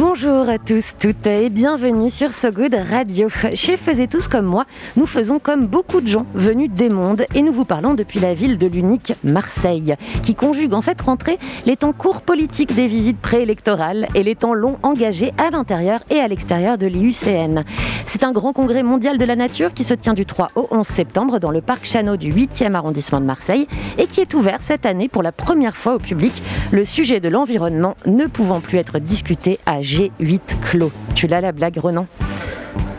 Bonjour à tous, toutes et bienvenue sur So Good Radio. Chez Faisez tous comme moi, nous faisons comme beaucoup de gens venus des mondes et nous vous parlons depuis la ville de l'unique Marseille, qui conjugue en cette rentrée les temps courts politiques des visites préélectorales et les temps longs engagés à l'intérieur et à l'extérieur de l'IUCN. C'est un grand congrès mondial de la nature qui se tient du 3 au 11 septembre dans le parc Chano du 8e arrondissement de Marseille et qui est ouvert cette année pour la première fois au public, le sujet de l'environnement ne pouvant plus être discuté à G8 clos. Tu l'as la blague, Renan?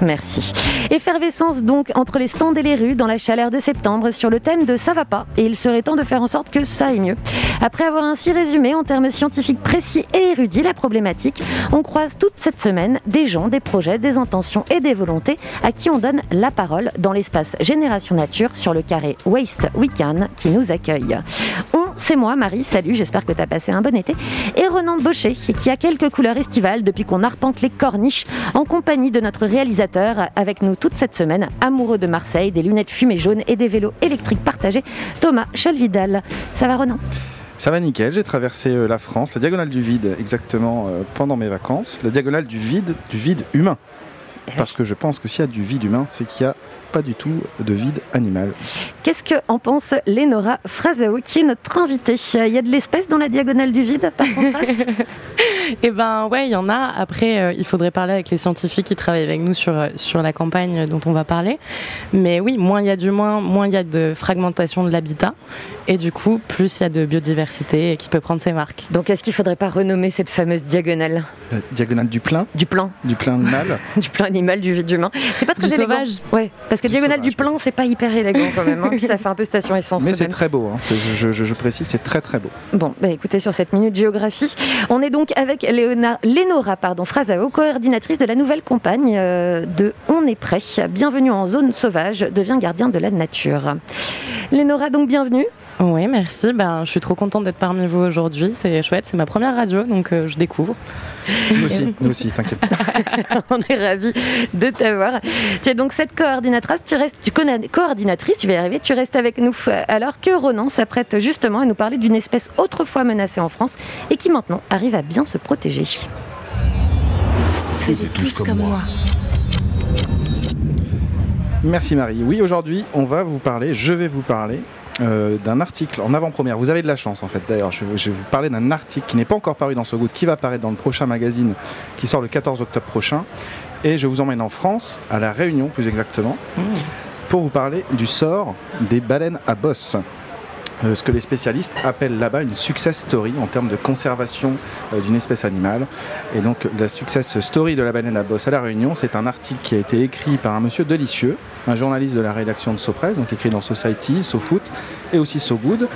Merci. Effervescence donc entre les stands et les rues dans la chaleur de septembre sur le thème de ça va pas et il serait temps de faire en sorte que ça aille mieux. Après avoir ainsi résumé en termes scientifiques précis et érudits la problématique, on croise toute cette semaine des gens, des projets, des intentions et des volontés à qui on donne la parole dans l'espace Génération Nature sur le carré Waste Weekend qui nous accueille. C'est moi, Marie, salut, j'espère que tu as passé un bon été, et Renan Baucher qui a quelques couleurs estivales depuis qu'on arpente les corniches en compagnie de notre réalisateur. Avec nous toute cette semaine, amoureux de Marseille, des lunettes fumées jaunes et des vélos électriques partagés, Thomas Chalvidal. Ça va Renan? Ça va nickel, j'ai traversé euh, la France, la diagonale du vide exactement euh, pendant mes vacances, la diagonale du vide, du vide humain. Parce que je pense que s'il y a du vide humain, c'est qu'il y a pas du tout de vide animal. Qu'est-ce que en pense Lénora Frazao, qui est notre invitée? Il y a de l'espèce dans la diagonale du vide, par contraste Eh ben ouais, il y en a. Après, euh, il faudrait parler avec les scientifiques qui travaillent avec nous sur, sur la campagne dont on va parler. Mais oui, moins il y a du moins, moins il y a de fragmentation de l'habitat. Et du coup, plus il y a de biodiversité qui peut prendre ses marques. Donc est-ce qu'il ne faudrait pas renommer cette fameuse diagonale? La diagonale du plein? Du plein. Du plein animal? Du plein animal, du vide humain. C'est pas très du élégant. sauvage. Ouais, parce que Du diagonale sauvage, du plein, c'est pas hyper élégant quand même. hein. Puis ça fait un peu station essence. Mais c'est très beau, hein. C'est- je, je- je précise, c'est très très beau. Bon, bah écoutez, sur cette minute géographie, on est donc avec Léona- Lénora pardon, Frazao, coordinatrice de la nouvelle campagne euh, de On est prêt. Bienvenue en zone sauvage, devient gardien de la nature. Lénora, donc bienvenue. Oui, merci. Ben, je suis trop contente d'être parmi vous aujourd'hui. C'est chouette. C'est ma première radio, donc euh, je découvre. Nous aussi, nous aussi, t'inquiète pas. on est ravis de t'avoir. Tu es donc cette coordinatrice, tu restes, tu connais, coordinatrice, tu vas y arriver, tu restes avec nous alors que Ronan s'apprête justement à nous parler d'une espèce autrefois menacée en France et qui maintenant arrive à bien se protéger. Faisais tous comme moi. Merci Marie. Oui, aujourd'hui, on va vous parler, je vais vous parler euh, d'un article en avant-première. Vous avez de la chance en fait d'ailleurs. Je, vais- je vais vous parler d'un article qui n'est pas encore paru dans ce Good, qui va apparaître dans le prochain magazine qui sort le 14 octobre prochain. Et je vous emmène en France, à La Réunion plus exactement, pour vous parler du sort des baleines à bosse. Euh, ce que les spécialistes appellent là-bas une success story en termes de conservation euh, d'une espèce animale. Et donc la success story de la baleine à bosse à La Réunion, c'est un article qui a été écrit par un monsieur Delicieux, un journaliste de la rédaction de SoPress, donc écrit dans Society, SoFoot et aussi SoGood,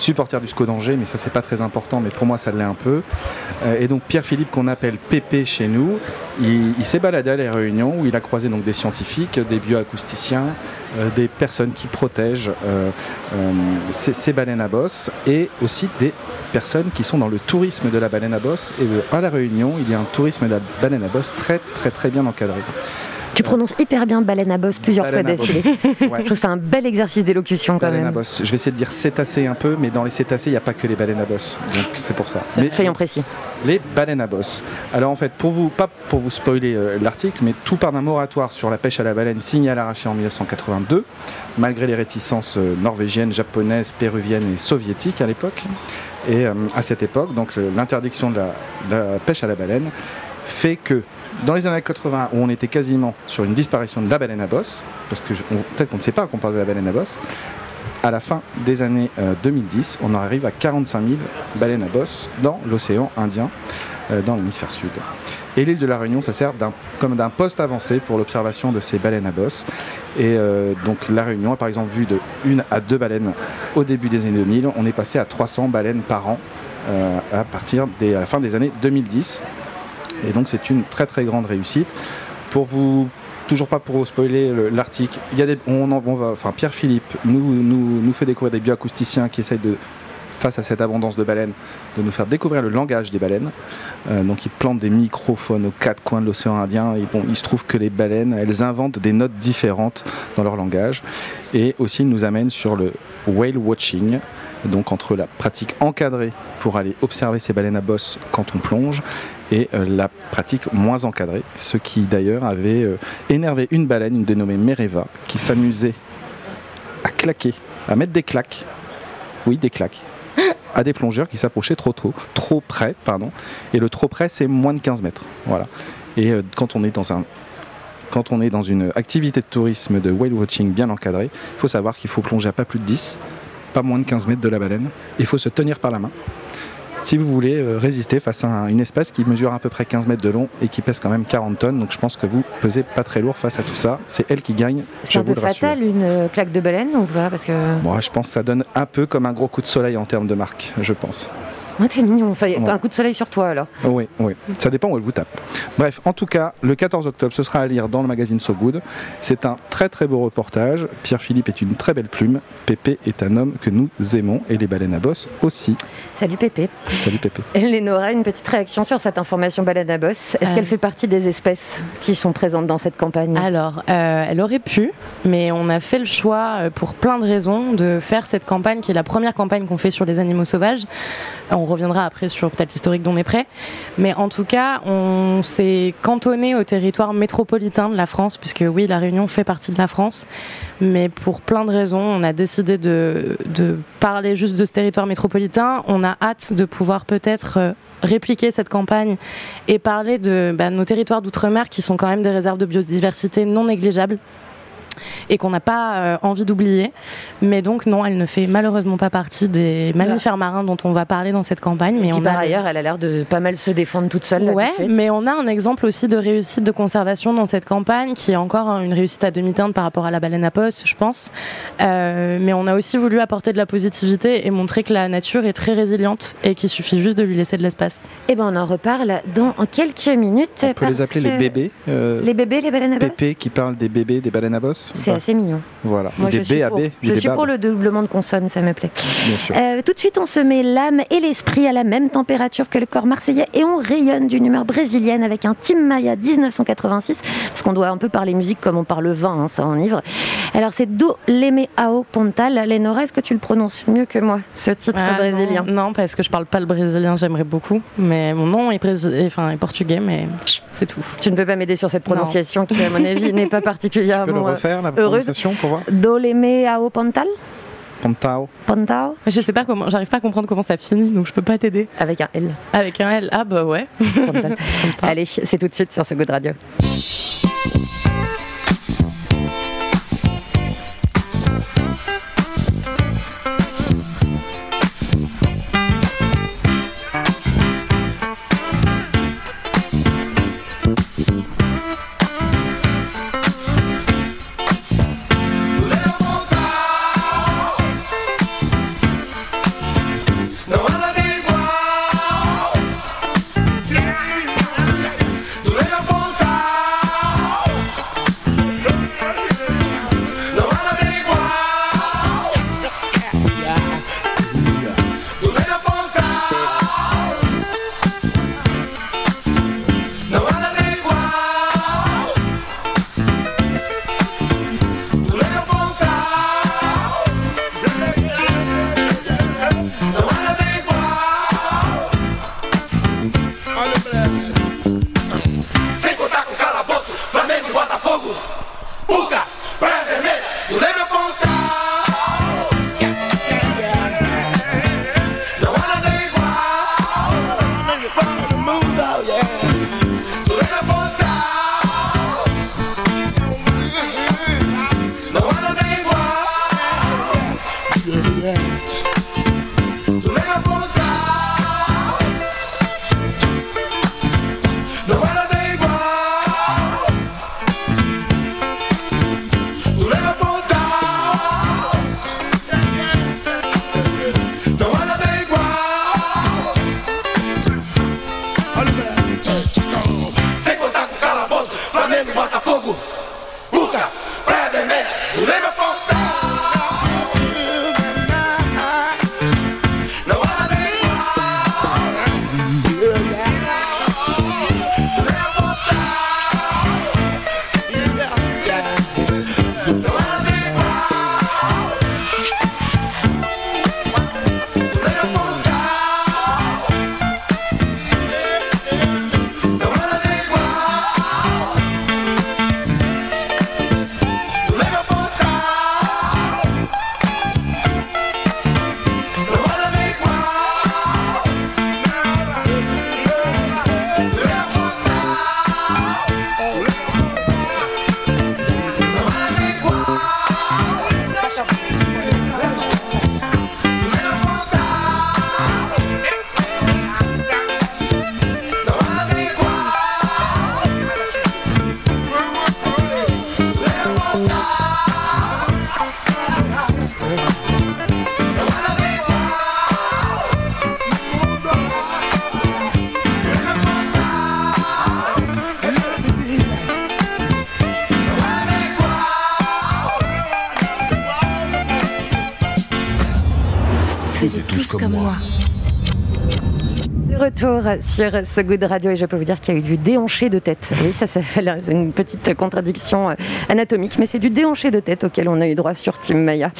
supporter du SCO d'Angers, mais ça c'est pas très important, mais pour moi ça l'est un peu. Euh, et donc Pierre-Philippe qu'on appelle Pépé chez nous, il, s'est baladé à La Réunion où il a croisé donc des scientifiques, des bioacousticiens, euh, des personnes qui protègent euh, ces, ces baleines à bosse et aussi des personnes qui sont dans le tourisme de la baleine à bosse. Et à La Réunion, il y a un tourisme de la baleine à bosse très très très bien encadré. Tu prononces hyper bien baleine à bosse plusieurs Baleine fois d'affilée. Ouais. Je trouve ça un bel exercice d'élocution quand Baleine à même. bosse. Je vais essayer de dire cétacés un peu, mais dans les cétacés, il n'y a pas que les baleines à bosse. Donc c'est pour ça. Mais Soyons précis. les baleines à bosse. Alors en fait, pour vous, pas pour vous spoiler euh, l'article, mais tout part d'un moratoire sur la pêche à la baleine signé à l'arraché en 1982, malgré les réticences euh, norvégiennes, japonaises, péruviennes et soviétiques à l'époque. Et euh, à cette époque, donc l'interdiction de la, de la pêche à la baleine fait que dans les années 80, où on était quasiment sur une disparition de la baleine à bosse, parce que peut-être qu'on ne sait pas qu'on parle de la baleine à bosse, à la fin des années euh, 2010, on arrive à 45 000 baleines à bosse dans l'océan Indien, euh, dans l'hémisphère sud. Et l'île de la Réunion, ça sert comme d'un poste avancé pour l'observation de ces baleines à bosse. Et euh, donc la Réunion a par exemple vu de une à deux baleines au début des années 2000. On est passé à 300 baleines par an euh, à partir des, à la fin des années 2010. Et donc c'est une très très grande réussite. pour vous toujours pas pour vous spoiler le- l'article, on, enfin Pierre Philippe nous, nous, nous fait découvrir des bioacousticiens qui essayent de, face à cette abondance de baleines, de nous faire découvrir le langage des baleines. Euh, donc ils plantent des microphones aux quatre coins de l'océan Indien. Et bon, il se trouve que les baleines, elles inventent des notes différentes dans leur langage. Et aussi, ils nous amènent sur le whale watching, donc entre la pratique encadrée pour aller observer ces baleines à bosse quand on plonge et euh, la pratique moins encadrée, ce qui d'ailleurs avait euh, énervé une baleine, une dénommée Mereva, qui s'amusait à claquer, à mettre des claques, oui des claques, à des plongeurs qui s'approchaient trop tôt, trop près, pardon, et le trop près c'est moins de 15 mètres, voilà. Et euh, quand on est dans un quand on est dans une activité de tourisme de whale watching bien encadrée, il faut savoir qu'il faut plonger à pas plus de 10, pas moins de 15 mètres de la baleine. Il faut se tenir par la main si vous voulez euh, résister face à un- une espèce qui mesure à peu près 15 mètres de long et qui pèse quand même 40 tonnes. Donc je pense que vous pesez pas très lourd face à tout ça. C'est elle qui gagne, C'est un vous peu rassure. fatal une euh, claque de baleine ou pas? Parce que. Moi, je pense que ça donne un peu comme un gros coup de soleil en termes de marque, je pense. Ouais, t'es mignon. Enfin, Ouais. Un coup de soleil sur toi alors. Oui, oui. Ça dépend où elle vous tape. Bref, en tout cas, le 14 octobre, ce sera à lire dans le magazine So Good. C'est un très très beau reportage. Pierre Philippe est une très belle plume. Pépé est un homme que nous aimons et les baleines à bosse aussi. Salut Pépé. Salut Pépé. Lénora, une petite réaction sur cette information baleine à bosse. Est-ce Euh. qu'elle fait partie des espèces qui sont présentes dans cette campagne? Alors, euh, elle aurait pu, mais on a fait le choix, euh, pour plein de raisons, de faire cette campagne qui est la première campagne qu'on fait sur les animaux sauvages. On reviendra après sur peut-être l'historique d'On est prêt. Mais en tout cas, on s'est cantonné au territoire métropolitain de la France, puisque oui, La Réunion fait partie de la France. Mais pour plein de raisons, on a décidé de, de parler juste de ce territoire métropolitain. On a hâte de pouvoir peut-être euh, répliquer cette campagne et parler de bah, nos territoires d'outre-mer qui sont quand même des réserves de biodiversité non négligeables et qu'on n'a pas euh, envie d'oublier. Mais donc non, elle ne fait malheureusement pas partie des mammifères marins dont on va parler dans cette campagne. Et Mais on par a ailleurs, elle a l'air de pas mal se défendre toute seule. là, Ouais, mais on a un exemple aussi de réussite de conservation dans cette campagne qui est encore hein, une réussite à demi-teinte par rapport à la baleine à poste, je pense. Euh, mais on a aussi voulu apporter de la positivité et montrer que la nature est très résiliente et qu'il suffit juste de lui laisser de l'espace. Eh ben, on en reparle dans quelques minutes. On peut les appeler les bébés. euh, Les bébés, les baleines à bosse Pépé qui parle des bébés des baleines à bosse. C'est pas assez mignon. Voilà. Moi, des je suis pour, des je suis bébabs, pour le doublement de consonnes, ça me plaît. Bien sûr. Euh, tout de suite, on se met l'âme et l'esprit à la même température que le corps marseillais et on rayonne d'une humeur brésilienne avec un Tim Maya 1986, parce qu'on doit un peu parler musique comme on parle vin, hein, ça enivre. Alors c'est Do Leme Ao Pontal. Lénora, est-ce que tu le prononces mieux que moi, ce titre Ah, brésilien? Non, non, parce que je parle pas le brésilien, j'aimerais beaucoup. Mais mon nom est, brésil- enfin, est portugais, mais c'est tout. Tu ne peux pas m'aider sur cette prononciation qui, à mon avis, n'est pas Tu peux le particulièrement refaire, la heureuse. prononciation, pour voir Do Leme Ao Pontal Pantao. Pontao Je sais pas comment, j'arrive pas à comprendre comment ça finit, donc je peux pas t'aider. Avec un L. Avec un L, ah bah ouais. Allez, c'est tout de suite sur ce Good Radio. Retour sur ce goût de radio et je peux vous dire qu'il y a eu du déhanché de tête. Oui, ça, c'est une petite contradiction euh, anatomique, mais c'est du déhanché de tête auquel on a eu droit sur Team Maya.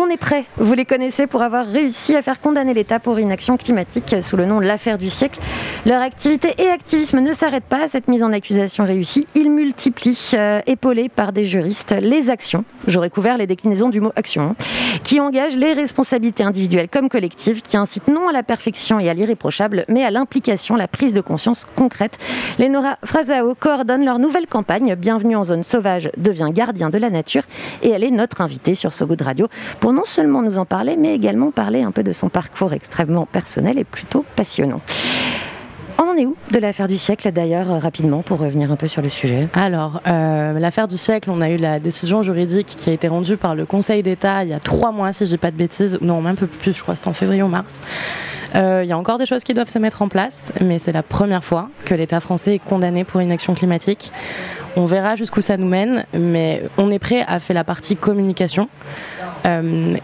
On est prêt, vous les connaissez, pour avoir réussi à faire condamner l'État pour inaction climatique sous le nom de l'affaire du siècle. Leur activité et activisme ne s'arrêtent pas à cette mise en accusation réussie. Ils multiplient, euh, épaulés par des juristes, les actions, j'aurais couvert les déclinaisons du mot action, qui engagent les responsabilités individuelles comme collectives, qui incitent non à la perfection et à l'irréprochable, mais à l'implication, la prise de conscience concrète. Lenora Frazao coordonne leur nouvelle campagne Bienvenue en zone sauvage devient gardien de la nature et elle est notre invitée sur goût de radio pour non seulement nous en parler, mais également parler un peu de son parcours extrêmement personnel et plutôt passionnant. On en est où de l'affaire du siècle d'ailleurs, euh, rapidement, pour revenir un peu sur le sujet Alors, euh, l'affaire du siècle, on a eu la décision juridique qui a été rendue par le Conseil d'État il y a trois mois, si je dis pas de bêtises, non, même un peu plus, je crois, c'était en février ou mars. Euh, Il y a encore des choses qui doivent se mettre en place, mais c'est la première fois que l'État français est condamné pour inaction climatique. On verra jusqu'où ça nous mène, mais on est prêt à faire la partie communication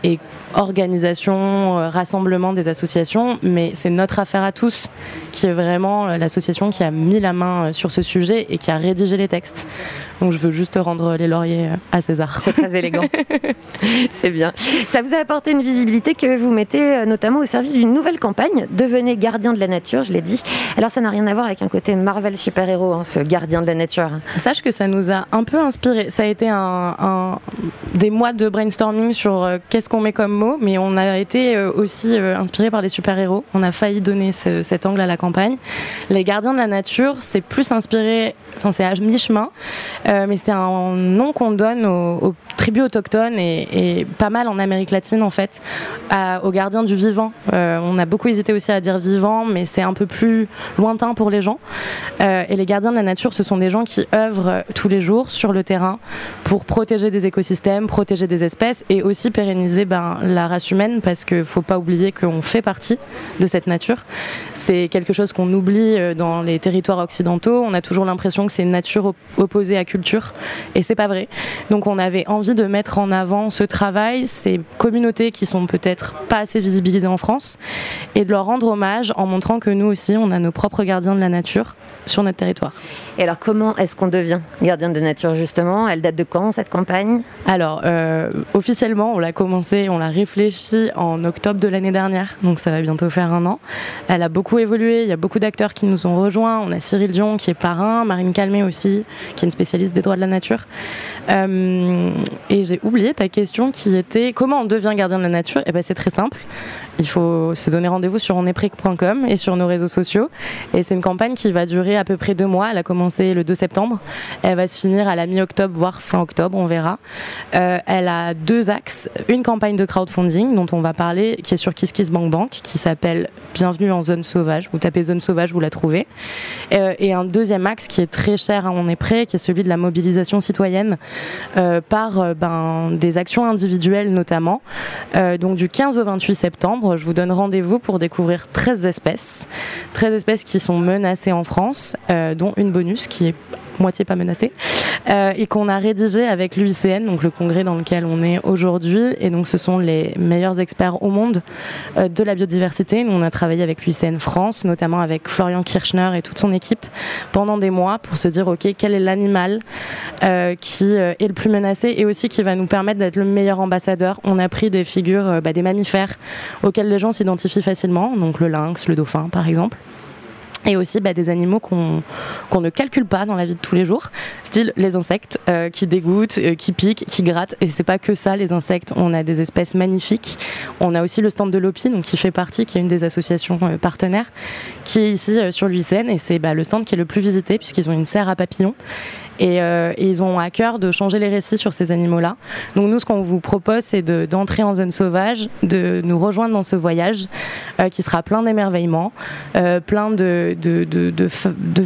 et organisation, euh, rassemblement des associations, mais c'est notre affaire à tous, qui est vraiment euh, l'association qui a mis la main euh, sur ce sujet et qui a rédigé les textes. Donc je veux juste rendre les lauriers euh, à César. C'est très élégant. C'est bien. Ça vous a apporté une visibilité que vous mettez euh, notamment au service d'une nouvelle campagne, Devenez gardien de la nature, je l'ai dit. Alors ça n'a rien à voir avec un côté Marvel super-héros, hein, ce gardien de la nature. Sache que ça nous a un peu inspiré. Ça a été un, un- des mois de brainstorming sur euh, qu'est-ce qu'on met comme mot, mais on a été euh, aussi euh, inspiré par les super-héros. On a failli donner ce- cet angle à la campagne. Les gardiens de la nature, c'est plus inspiré, enfin c'est à mi-chemin, mais c'est un nom qu'on donne aux, tribus autochtones et, pas mal en Amérique latine en fait, aux gardiens du vivant. On a beaucoup hésité aussi à dire vivant, mais c'est un peu plus lointain pour les gens. Et les gardiens de la nature, ce sont des gens qui œuvrent tous les jours sur le terrain pour protéger des écosystèmes, protéger des espèces et aussi pérenniser ben, la race humaine parce qu'il ne faut pas oublier qu'on fait partie de cette nature. C'est quelque chose qu'on oublie euh, dans les territoires occidentaux. On a toujours l'impression que c'est nature op- opposée à culture et c'est pas vrai. Donc on avait envie de mettre en avant ce travail, ces communautés qui sont peut-être pas assez visibilisées en France et de leur rendre hommage en montrant que nous aussi on a nos propres gardiens de la nature sur notre territoire. Et alors comment est-ce qu'on devient gardien de nature justement? Elle date de quand cette campagne? Alors, euh, officiellement, on l'a commencé, on l'a réfléchi en octobre de l'année dernière, donc ça va bientôt faire un an. Elle a beaucoup évolué, il y a beaucoup d'acteurs qui nous ont rejoints. On a Cyril Dion qui est parrain, Marine Calmé aussi, qui est une spécialiste des droits de la nature. Euh, et j'ai oublié ta question qui était comment on devient gardien de la nature? Eh ben, c'est très simple. Il faut se donner rendez-vous sur onepric.com et sur nos réseaux sociaux. Et c'est une campagne qui va durer à peu près deux mois. Elle a commencé le 2 septembre. Elle va se finir à la mi-octobre, voire fin octobre, on verra. Euh, elle a deux axes. Une campagne de crowdfunding dont on va parler, qui est sur KissKissBankBank, qui s'appelle Bienvenue en zone sauvage. Vous tapez zone sauvage, vous la trouvez. Euh, et un deuxième axe qui est très cher à On est prêt, qui est celui de la mobilisation citoyenne euh, par ben, des actions individuelles notamment. Donc du 15 au 28 septembre, je vous donne rendez-vous pour découvrir 13 espèces. 13 espèces qui sont menacées en France, dont une bonus qui est moitié pas menacée, euh, et qu'on a rédigé avec l'UICN, donc le congrès dans lequel on est aujourd'hui. Et donc ce sont les meilleurs experts au monde euh, de la biodiversité. Nous, on a travaillé avec l'UICN France, notamment avec Florian Kirchner et toute son équipe pendant des mois pour se dire, OK, quel est l'animal euh, qui est le plus menacé et aussi qui va nous permettre d'être le meilleur ambassadeur. On a pris des figures, bah, des mammifères auxquels les gens s'identifient facilement, donc le lynx, le dauphin par exemple. Et aussi bah, des animaux qu'on qu'on ne calcule pas dans la vie de tous les jours, style les insectes euh, qui dégoûtent, euh, qui piquent, qui grattent. Et c'est pas que ça, les insectes. On a des espèces magnifiques. On a aussi le stand de l'OPI, donc qui fait partie, qui est une des associations euh, partenaires, qui est ici sur l'UICN. Et c'est bah, le stand qui est le plus visité puisqu'ils ont une serre à papillons. Et, ils ont à cœur de changer les récits sur ces animaux-là. Donc nous, ce qu'on vous propose, c'est de- d'entrer en zone sauvage, de nous rejoindre dans ce voyage qui sera plein d'émerveillements, euh, plein de, de,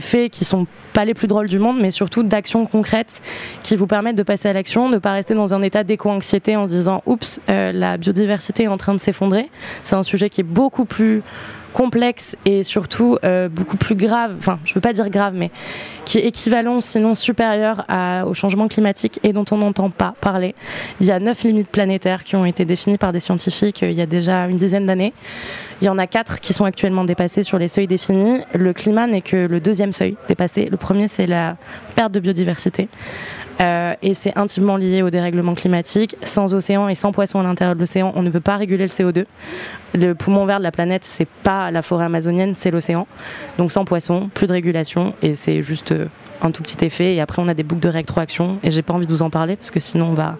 faits qui sont pas les plus drôles du monde, mais surtout d'actions concrètes qui vous permettent de passer à l'action, de ne pas rester dans un état d'éco-anxiété en se disant oups, euh, la biodiversité est en train de s'effondrer. C'est un sujet qui est beaucoup plus complexe et surtout euh, beaucoup plus grave, enfin je veux pas dire grave, mais qui est équivalent sinon supérieur au changement climatique et dont on n'entend pas parler. Il y a neuf limites planétaires qui ont été définies par des scientifiques euh, il y a déjà une dizaine d'années. Il y en a quatre qui sont actuellement dépassés sur les seuils définis. Le climat n'est que le deuxième seuil dépassé. Le premier, c'est la perte de biodiversité. Euh, et c'est intimement lié au dérèglement climatique. Sans océan et sans poissons à l'intérieur de l'océan, on ne peut pas réguler le CO2. Le poumon vert de la planète, c'est pas la forêt amazonienne, c'est l'océan. Donc sans poissons, plus de régulation, et c'est juste euh, un tout petit effet. Et après, on a des boucles de rétroaction, et j'ai pas envie de vous en parler parce que sinon on va,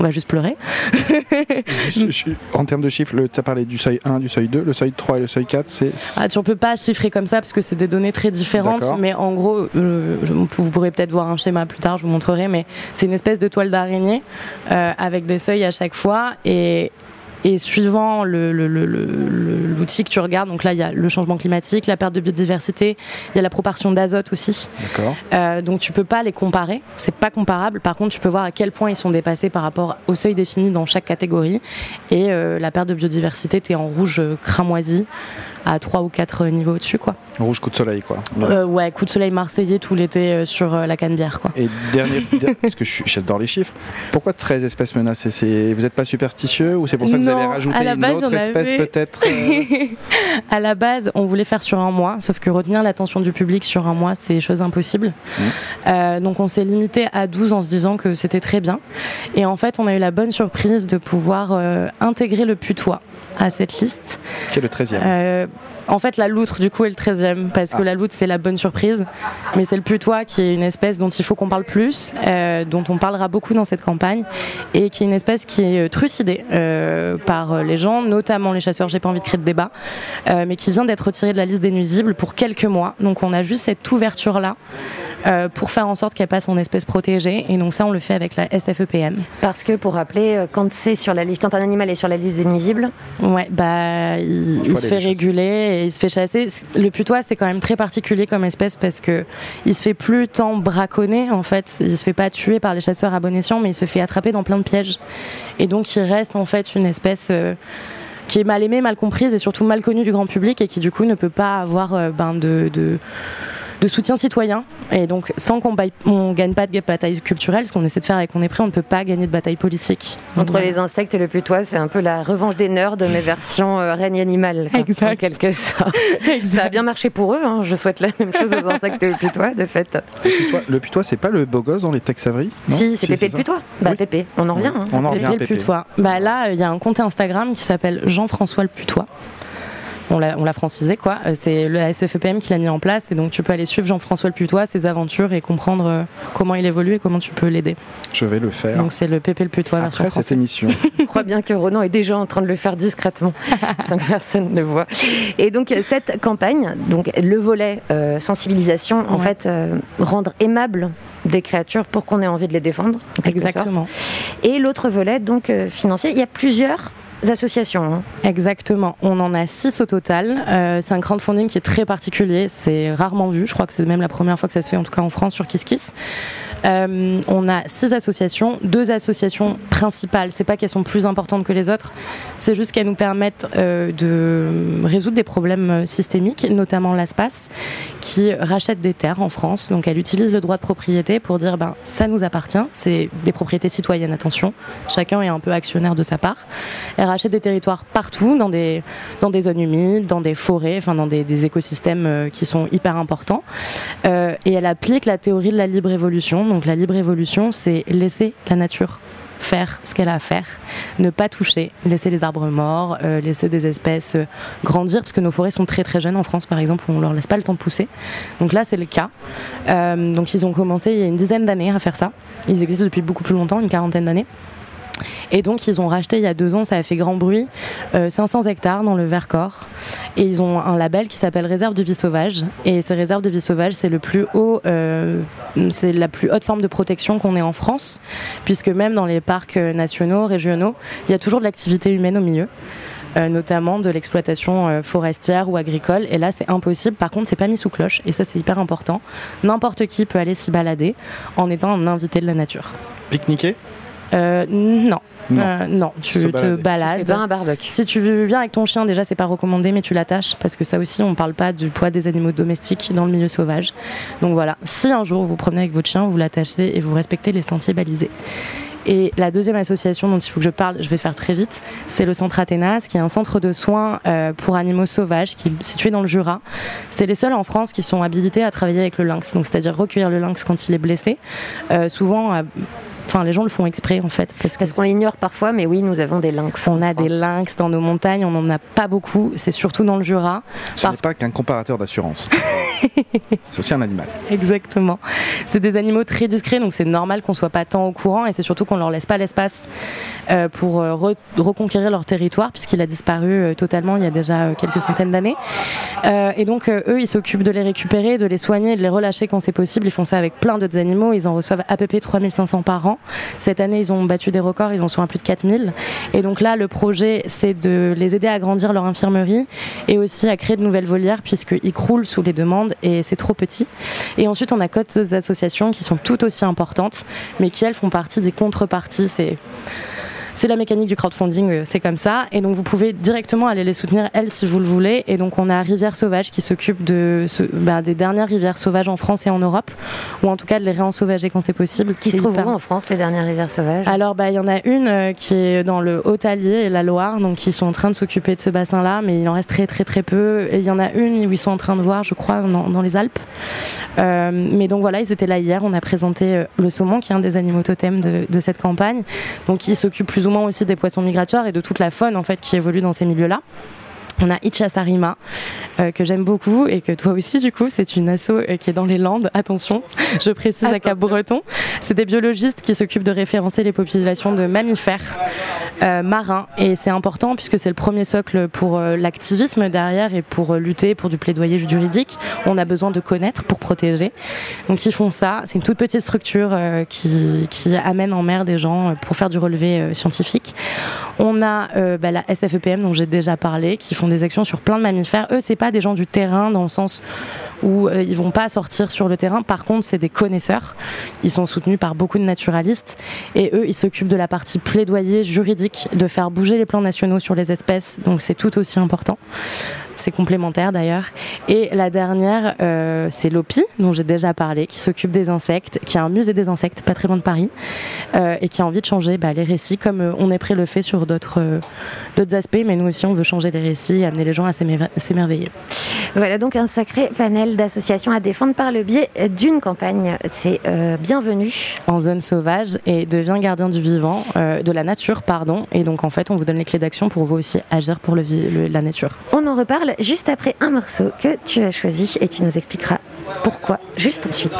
on va juste pleurer. Juste, en termes de chiffres, tu as parlé du seuil 1, du seuil 2, le seuil 3 et le seuil 4, c'est. Ah, tu ne peux pas chiffrer comme ça parce que c'est des données très différentes, mais en gros, euh, je- vous pourrez peut-être voir un schéma plus tard, je vous montrerai, mais c'est une espèce de toile d'araignée euh, avec des seuils à chaque fois et et suivant le- le- le- le- le- l'outil que tu regardes, donc là il y a le changement climatique, la perte de biodiversité, il y a la proportion d'azote aussi. D'accord. Euh, donc tu peux pas les comparer, c'est pas comparable. Par contre, tu peux voir à quel point ils sont dépassés par rapport au seuil défini dans chaque catégorie. Et euh, la perte de biodiversité, t'es en rouge euh, cramoisi à 3 ou 4 niveaux au-dessus, quoi. Rouge coup de soleil, quoi. Euh, ouais, coup de soleil marseillais tout l'été euh, sur euh, la Canebière, quoi. Et dernier, der- parce que j'adore les chiffres, pourquoi 13 espèces menacées? C'est- Vous n'êtes pas superstitieux ou c'est pour ça que vous Non, avez rajouté à la une base, autre espèce avait- peut-être à la base, on voulait faire sur un mois, sauf que retenir l'attention du public sur un mois, c'est chose impossible. Euh, donc on s'est limité à 12 en se disant que c'était très bien. Et en fait, on a eu la bonne surprise de pouvoir euh, intégrer le putois à cette liste. Qui est le 13e Euh, en fait, la loutre, du coup, est le 13e, parce que la loutre, c'est la bonne surprise. Mais c'est le putois qui est une espèce dont il faut qu'on parle plus, euh, dont on parlera beaucoup dans cette campagne, et qui est une espèce qui est euh, trucidée euh, par les gens, notamment les chasseurs. J'ai pas envie de créer de débat, euh, mais qui vient d'être retirée de la liste des nuisibles pour quelques mois. Donc, on a juste cette ouverture-là. Euh, pour faire en sorte qu'elle passe en espèce protégée et donc ça on le fait avec la SFEPM. Parce que pour rappeler, euh, quand c'est sur la liste, quand un animal est sur la liste des nuisibles, Ouais, bah, il, se fait réguler et il se fait chasser. Le putois, c'est quand même très particulier comme espèce parce que il se fait plus tant braconner en fait. Il se fait pas tuer par les chasseurs à bon escient, mais il se fait attraper dans plein de pièges. Et donc, il reste en fait une espèce. euh, qui est mal aimée, mal comprise et surtout mal connue du grand public et qui du coup ne peut pas avoir euh, ben, de, de, de soutien citoyen. Et donc, sans qu'on on gagne pas de bataille culturelle, ce qu'on essaie de faire avec On est prêt, on ne peut pas gagner de bataille politique. Donc, entre voilà. les insectes et le putois, c'est un peu la revanche des nerds de mes versions euh, règne animal. quoi, Exact. En quelque sorte. Ça a bien marché pour eux. hein. Je souhaite la même chose aux insectes et au putois, de fait. le putois, le c'est pas le beau gosse dans les Tex Avery non si, c'est Pépé le putois. Bah, Oui. Pépé, on en revient. hein. On en Pépé revient à le Pépé. putois. Bah là, il y a un compte Instagram qui s'appelle Jean-François le putois. On l'a, francisé quoi. Euh, C'est le SFEPM qui l'a mis en place et donc tu peux aller suivre Jean-François le putois, ses aventures et comprendre euh, comment il évolue et comment tu peux l'aider. Je vais le faire. Donc c'est le Pépé le putois version Après cette émission. Je crois bien que Ronan est déjà en train de le faire discrètement, sans que personne ne voit. Et donc cette campagne, donc le volet euh, sensibilisation, en fait, euh, rendre aimable des créatures pour qu'on ait envie de les défendre. sorte. Exactement. Et l'autre volet, donc euh, financier, il y a plusieurs associations. hein. Exactement. On en a six au total. Euh, c'est un crowdfunding qui est très particulier. C'est rarement vu. Je crois que c'est même la première fois que ça se fait, en tout cas en France, sur KissKiss. Euh, on a six associations, deux associations principales. C'est pas qu'elles sont plus importantes que les autres, c'est juste qu'elles nous permettent euh, de résoudre des problèmes euh, systémiques, notamment l'ASPAS, qui rachète des terres en France. Donc elle utilise le droit de propriété pour dire ben ça nous appartient. C'est des propriétés citoyennes, attention. Chacun est un peu actionnaire de sa part. Elle rachète des territoires partout, dans des, zones humides, dans des forêts, enfin dans des, écosystèmes qui sont hyper importants. Et elle applique la théorie de la libre évolution. Donc la libre évolution, c'est laisser la nature faire ce qu'elle a à faire, ne pas toucher, laisser les arbres morts, euh, laisser des espèces euh, grandir, parce que nos forêts sont très très jeunes en France par exemple, où on leur laisse pas le temps de pousser. Donc là c'est le cas. Euh, donc ils ont commencé il y a une dizaine d'années à faire ça. Ils existent depuis beaucoup plus longtemps, une quarantaine d'années. Et donc ils ont racheté il y a deux ans, ça a fait grand bruit, euh, 500 hectares dans le Vercors. Et ils ont un label qui s'appelle Réserve de vie sauvage. Et ces réserves de vie sauvage, c'est euh, la plus haute forme de protection qu'on ait en France, puisque même dans les parcs euh, nationaux, régionaux, il y a toujours de l'activité humaine au milieu. euh, notamment de l'exploitation euh, forestière ou agricole. Et là, c'est impossible. Par contre, c'est pas mis sous cloche. Et ça, c'est hyper important. N'importe qui peut aller s'y balader en étant un invité de la nature. Pique-niquer? Euh, non. Non. Euh, non, tu Se te balader. Tu fais balades. pas un barbecue. Si tu viens avec ton chien, déjà c'est pas recommandé, mais tu l'attaches parce que ça aussi, on parle pas du poids des animaux domestiques dans le milieu sauvage. Donc voilà, si un jour vous promenez avec votre chien, vous l'attachez et vous respectez les sentiers balisés. Et la deuxième association dont il faut que je parle, je vais faire très vite, c'est le Centre Athénas, qui est un centre de soins euh, pour animaux sauvages qui est situé dans le Jura. C'est les seuls en France qui sont habilités à travailler avec le lynx, donc c'est-à-dire recueillir le lynx quand il est blessé. Euh, souvent, euh, enfin les gens le font exprès en fait, parce qu'on l'ignore parfois, mais oui, nous avons des lynx. on a des lynx dans nos montagnes, on n'en a pas beaucoup, c'est surtout dans le Jura. Ce Parce- n'est pas qu'un comparateur d'assurance. c'est aussi un animal. Exactement. C'est des animaux très discrets, donc c'est normal qu'on soit pas tant au courant et c'est surtout qu'on leur laisse pas l'espace euh, pour euh, re- reconquérir leur territoire puisqu'il a disparu euh, totalement il y a déjà euh, quelques centaines d'années. Euh, et donc euh, eux, ils s'occupent de les récupérer, de les soigner, de les relâcher quand c'est possible. Ils font ça avec plein d'autres animaux. Ils en reçoivent à peu près 3500 par an. Cette année, ils ont battu des records. Ils en sont à plus de 4000. Et donc là, le projet, c'est de les aider à agrandir leur infirmerie et aussi à créer de nouvelles volières puisqu'ils croulent sous les demandes et c'est trop petit. Et ensuite, on a d'autres associations qui sont tout aussi importantes, mais qui elles font partie des contreparties. C'est la mécanique du crowdfunding, euh, c'est comme ça. Et donc vous pouvez directement aller les soutenir, elles, si vous le voulez. Et donc on a Rivière Sauvage qui s'occupe de ce- bah, des dernières rivières sauvages en France et en Europe, ou en tout cas de les réensauvager quand c'est possible. Qui se trouvent en France, les dernières rivières sauvages? Alors, bah, il y en a une euh, qui est dans le Haut-Allier et la Loire, donc ils sont en train de s'occuper de ce bassin-là, mais il en reste très très très peu. Et il y en a une où ils sont en train de voir, je crois, dans, dans les Alpes. Euh, mais donc voilà, ils étaient là hier. On a présenté le saumon, qui est un des animaux totems de, de cette campagne. Donc, ils s'occupent plus aussi des poissons migratoires et de toute la faune en fait qui évolue dans ces milieux-là. On a Ichasarima, euh, que j'aime beaucoup et que toi aussi, du coup, c'est une asso euh, qui est dans les Landes. Attention, je précise à Cap-Breton. C'est des biologistes qui s'occupent de référencer les populations de mammifères euh, marins. Et c'est important puisque c'est le premier socle pour euh, l'activisme derrière et pour lutter pour du plaidoyer juridique. On a besoin de connaître pour protéger. Donc ils font ça. C'est une toute petite structure qui, qui amène en mer des gens pour faire du relevé scientifique. On a bah, la SFEPM dont j'ai déjà parlé, qui font des actions sur plein de mammifères. Eux, c'est pas des gens du terrain dans le sens où euh, ils vont pas sortir sur le terrain. Par contre, c'est des connaisseurs. Ils sont soutenus par beaucoup de naturalistes et eux, ils s'occupent de la partie plaidoyer juridique, de faire bouger les plans nationaux sur les espèces. Donc c'est tout aussi important. C'est complémentaire d'ailleurs. Et la dernière, euh, c'est l'OPI, dont j'ai déjà parlé, qui s'occupe des insectes, qui a un musée des insectes pas très loin de Paris, euh, et qui a envie de changer bah, les récits, comme euh, on est prêt le fait sur d'autres aspects, mais nous aussi on veut changer les récits et amener les gens à s'émer- s'émerveiller. Voilà donc un sacré panel d'associations à défendre par le biais d'une campagne. C'est bienvenu. En zone sauvage et devient gardien du vivant, de la nature, pardon. Et donc en fait, on vous donne les clés d'action pour vous aussi agir pour le, vi- le- la nature. On en reparle juste après un morceau que tu as choisi et tu nous expliqueras pourquoi juste ensuite.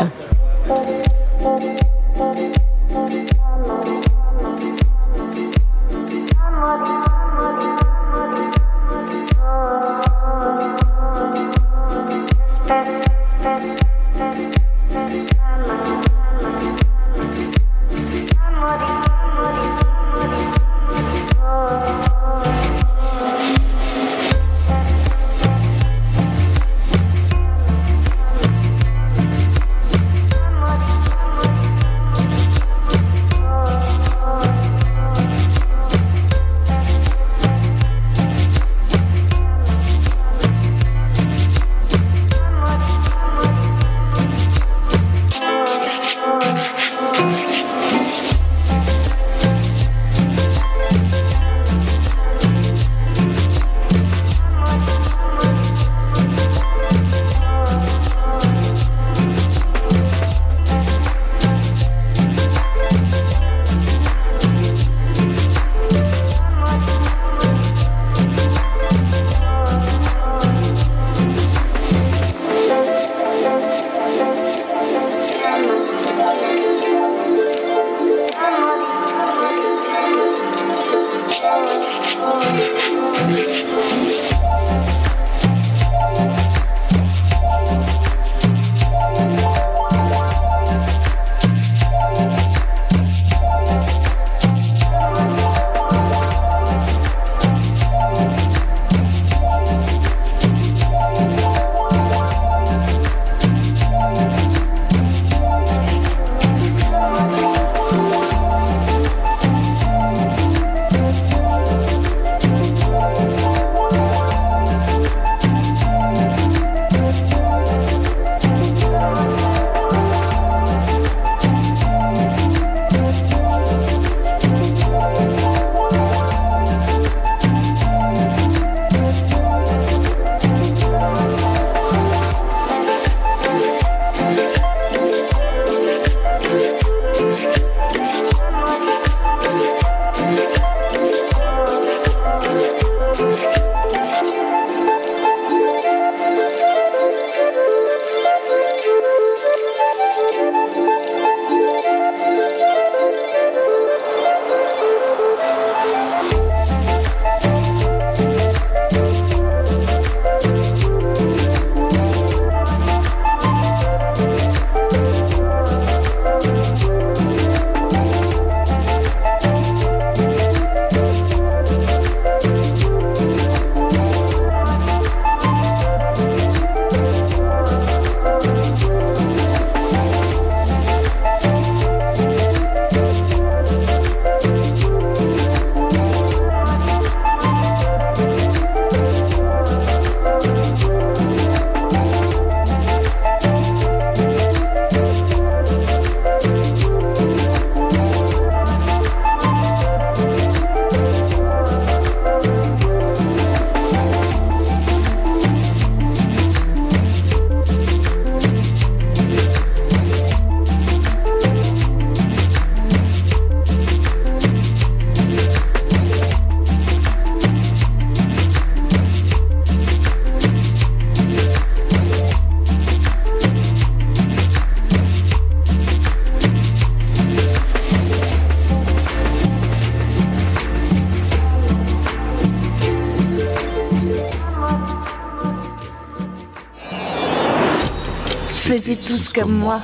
Tous comme moi.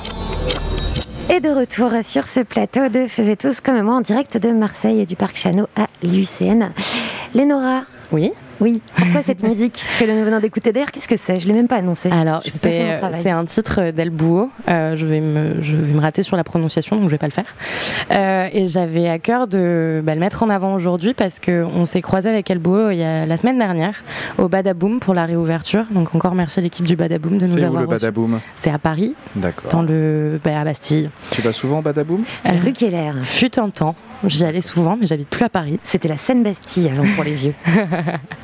Et de retour sur ce plateau de Faisez tous comme moi en direct de Marseille et du Parc Chano à l'UCN. Lénora. Oui. Oui, pourquoi cette musique que nous venons d'écouter D'ailleurs, qu'est-ce que c'est? Je ne l'ai même pas annoncé. Alors, c'est un titre d'El. Euh, je, vais me, je vais me rater sur la prononciation, donc je vais pas le faire. Euh, et j'avais à cœur de bah, le mettre en avant aujourd'hui parce qu'on s'est croisé avec El il y a, la semaine dernière au Badaboom pour la réouverture. Donc encore merci à l'équipe du Badaboom de nous C'est où avoir le. Badaboom? C'est à Paris, D'accord. dans le, bah, à Bastille. Tu vas souvent au Badaboom? C'est Euh, rue Keller. Fut un temps, j'y allais souvent, mais j'habite plus à Paris. C'était la Seine-Bastille avant pour les vieux.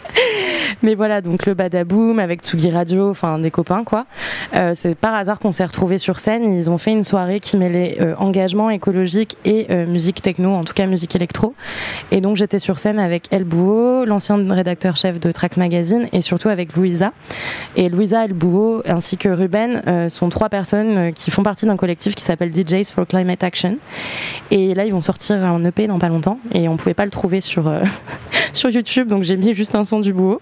Mais voilà, donc le Badaboom avec Tsugi Radio, enfin des copains quoi. Euh, c'est par hasard qu'on s'est retrouvés sur scène. Ils ont fait une soirée qui mêlait euh, engagement écologique et euh, musique techno, en tout cas musique électro. Et donc j'étais sur scène avec El Bouot, l'ancien rédacteur chef de Trax Magazine, et surtout avec Louisa. Et Louisa, El Bouot ainsi que Ruben sont trois personnes qui font partie d'un collectif qui s'appelle DJs for Climate Action. Et là, ils vont sortir un EP dans pas longtemps, et on pouvait pas le trouver sur sur YouTube, donc j'ai mis juste un son du Bouot.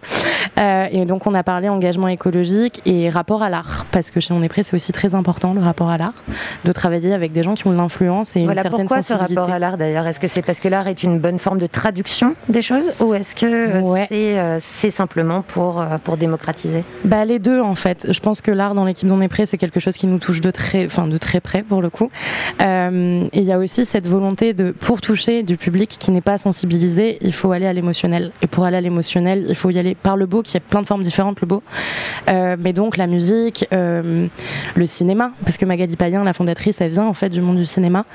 Euh, et donc on a parlé engagement écologique et rapport à l'art, parce que chez On est prêt, c'est aussi très important le rapport à l'art, de travailler avec des gens qui ont de l'influence et voilà une certaine pourquoi ce rapport à l'art d'ailleurs? Est-ce que c'est parce que l'art est une bonne forme de traduction des choses ou est-ce que euh, Ouais. c'est euh, c'est simplement pour, euh, pour démocratiser? Bah les deux en fait. Je pense que l'art dans l'équipe d'On est prêt, c'est quelque chose qui nous touche de très, enfin de très près pour le coup. Et il y a aussi cette volonté de, pour toucher du public qui n'est pas sensibilisé, il faut aller à l'émotionnel. Et pour aller à l'émotionnel, il faut y aller par le beau, qui a plein de formes différentes le beau. Euh, mais donc la musique, euh, le cinéma, parce que Magali Payen, la fondatrice, elle vient en fait du monde du cinéma.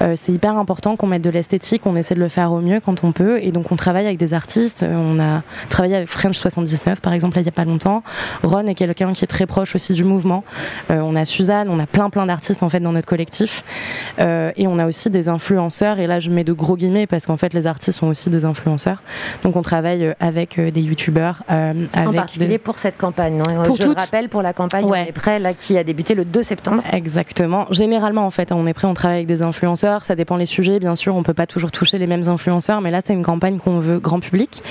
Euh, c'est hyper important qu'on mette de l'esthétique, on essaie de le faire au mieux quand on peut, et donc on travaille avec des artistes. On a travaillé avec French 79 par exemple il y a pas longtemps. Ron est quelqu'un qui est très proche aussi du mouvement. On a Suzanne, on a plein plein d'artistes en fait dans notre collectif, et on a aussi des influenceurs. Et là je mets de gros guillemets parce qu'en fait les artistes sont aussi des influenceurs. Donc on travaille avec euh, des youtubeurs, euh, En avec particulier des- pour cette campagne. non Pour Je toutes. rappelle pour la campagne Ouais. On est prêt là qui a débuté le 2 septembre. Exactement. Généralement, en fait, hein, on est prêt, on travaille avec des influenceurs. Ça dépend les sujets, bien sûr. On peut pas toujours toucher les mêmes influenceurs, mais là, c'est une campagne qu'on veut grand public.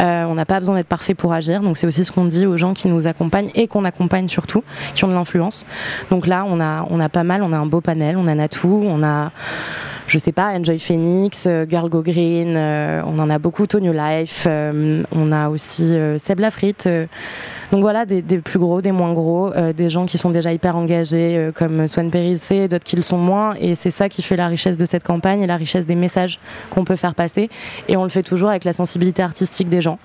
Euh, on n'a pas besoin d'être parfait pour agir. Donc, c'est aussi ce qu'on dit aux gens qui nous accompagnent et qu'on accompagne surtout, qui ont de l'influence. Donc là, on a, on a pas mal. On a un beau panel. On a Natou, on a je sais pas, Enjoy Phoenix, euh, Girl Go Green, euh, on en a beaucoup, Tonio Life, euh, on a aussi Seb Lafrite. donc voilà, des, plus gros, des moins gros, des gens qui sont déjà hyper engagés comme Swan Périssé, d'autres qui le sont moins. Et c'est ça qui fait la richesse de cette campagne et la richesse des messages qu'on peut faire passer. Et on le fait toujours avec la sensibilité artistique des gens.